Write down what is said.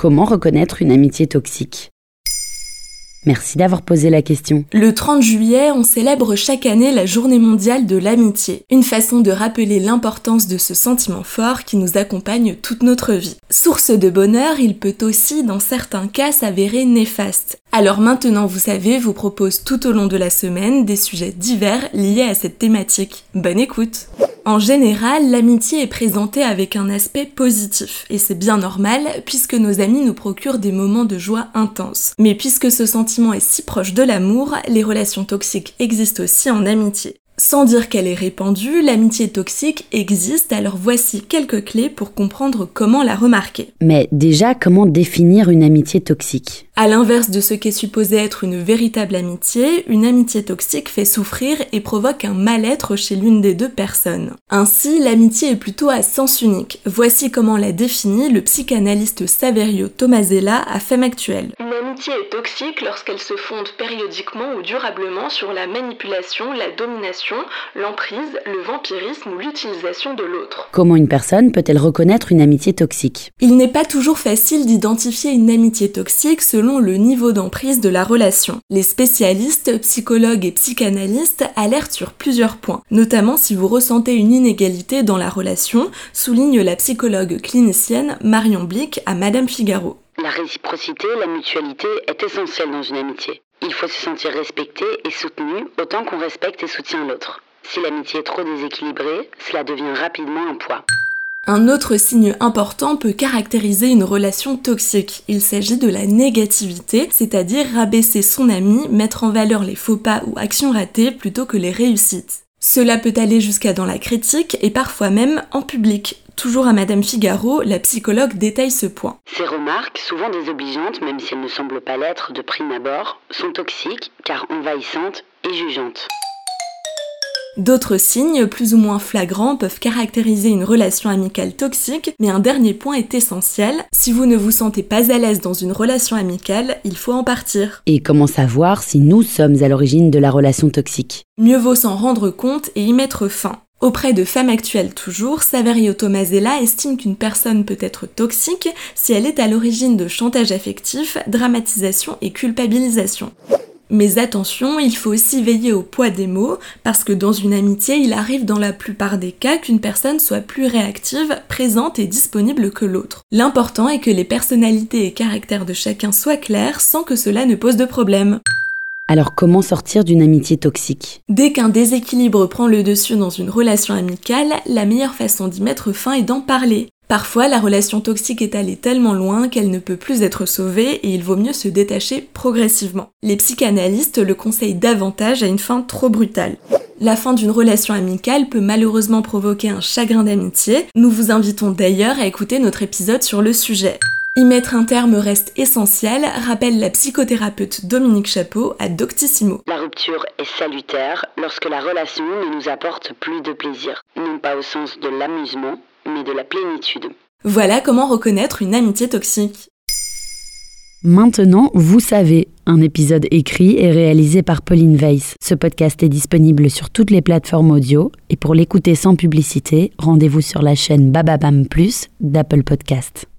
Comment reconnaître une amitié toxique Merci d'avoir posé la question. Le 30 juillet, on célèbre chaque année la journée mondiale de l'amitié, une façon de rappeler l'importance de ce sentiment fort qui nous accompagne toute notre vie. Source de bonheur, il peut aussi, dans certains cas, s'avérer néfaste. Alors maintenant, vous savez, vous propose tout au long de la semaine des sujets divers liés à cette thématique. Bonne écoute en général, l'amitié est présentée avec un aspect positif, et c'est bien normal puisque nos amis nous procurent des moments de joie intenses. Mais puisque ce sentiment est si proche de l'amour, les relations toxiques existent aussi en amitié. Sans dire qu'elle est répandue, l'amitié toxique existe, alors voici quelques clés pour comprendre comment la remarquer. Mais déjà, comment définir une amitié toxique? À l'inverse de ce qu'est supposé être une véritable amitié, une amitié toxique fait souffrir et provoque un mal-être chez l'une des deux personnes. Ainsi, l'amitié est plutôt à sens unique. Voici comment la définit le psychanalyste Saverio Tomasella à Femme Actuelle. Une amitié est toxique lorsqu'elle se fonde périodiquement ou durablement sur la manipulation, la domination, l'emprise, le vampirisme ou l'utilisation de l'autre. Comment une personne peut-elle reconnaître une amitié toxique? Il n'est pas toujours facile d'identifier une amitié toxique selon le niveau d'emprise de la relation. Les spécialistes, psychologues et psychanalystes alertent sur plusieurs points, notamment si vous ressentez une inégalité dans la relation, souligne la psychologue clinicienne Marion Blick à Madame Figaro. La réciprocité, la mutualité est essentielle dans une amitié. Il faut se sentir respecté et soutenu autant qu'on respecte et soutient l'autre. Si l'amitié est trop déséquilibrée, cela devient rapidement un poids. Un autre signe important peut caractériser une relation toxique. Il s'agit de la négativité, c'est-à-dire rabaisser son ami, mettre en valeur les faux pas ou actions ratées plutôt que les réussites. Cela peut aller jusqu'à dans la critique et parfois même en public. Toujours à Madame Figaro, la psychologue détaille ce point. Ces remarques, souvent désobligeantes, même si elles ne semblent pas l'être de prime abord, sont toxiques car envahissantes et jugeantes. D'autres signes, plus ou moins flagrants, peuvent caractériser une relation amicale toxique, mais un dernier point est essentiel. Si vous ne vous sentez pas à l'aise dans une relation amicale, il faut en partir. Et comment savoir si nous sommes à l'origine de la relation toxique? Mieux vaut s'en rendre compte et y mettre fin. Auprès de femmes actuelles toujours, Saverio Tomasella estime qu'une personne peut être toxique si elle est à l'origine de chantage affectif, dramatisation et culpabilisation. Mais attention, il faut aussi veiller au poids des mots, parce que dans une amitié, il arrive dans la plupart des cas qu'une personne soit plus réactive, présente et disponible que l'autre. L'important est que les personnalités et caractères de chacun soient clairs sans que cela ne pose de problème. Alors comment sortir d'une amitié toxique? Dès qu'un déséquilibre prend le dessus dans une relation amicale, la meilleure façon d'y mettre fin est d'en parler. Parfois, la relation toxique est allée tellement loin qu'elle ne peut plus être sauvée et il vaut mieux se détacher progressivement. Les psychanalystes le conseillent davantage à une fin trop brutale. La fin d'une relation amicale peut malheureusement provoquer un chagrin d'amitié. Nous vous invitons d'ailleurs à écouter notre épisode sur le sujet. Y mettre un terme reste essentiel, rappelle la psychothérapeute Dominique Chapeau à Doctissimo. La rupture est salutaire lorsque la relation ne nous apporte plus de plaisir, non pas au sens de l'amusement, mais de la plénitude. Voilà comment reconnaître une amitié toxique. Maintenant, vous savez, un épisode écrit et réalisé par Pauline Weiss. Ce podcast est disponible sur toutes les plateformes audio et pour l'écouter sans publicité, rendez-vous sur la chaîne Bababam Plus d'Apple Podcast.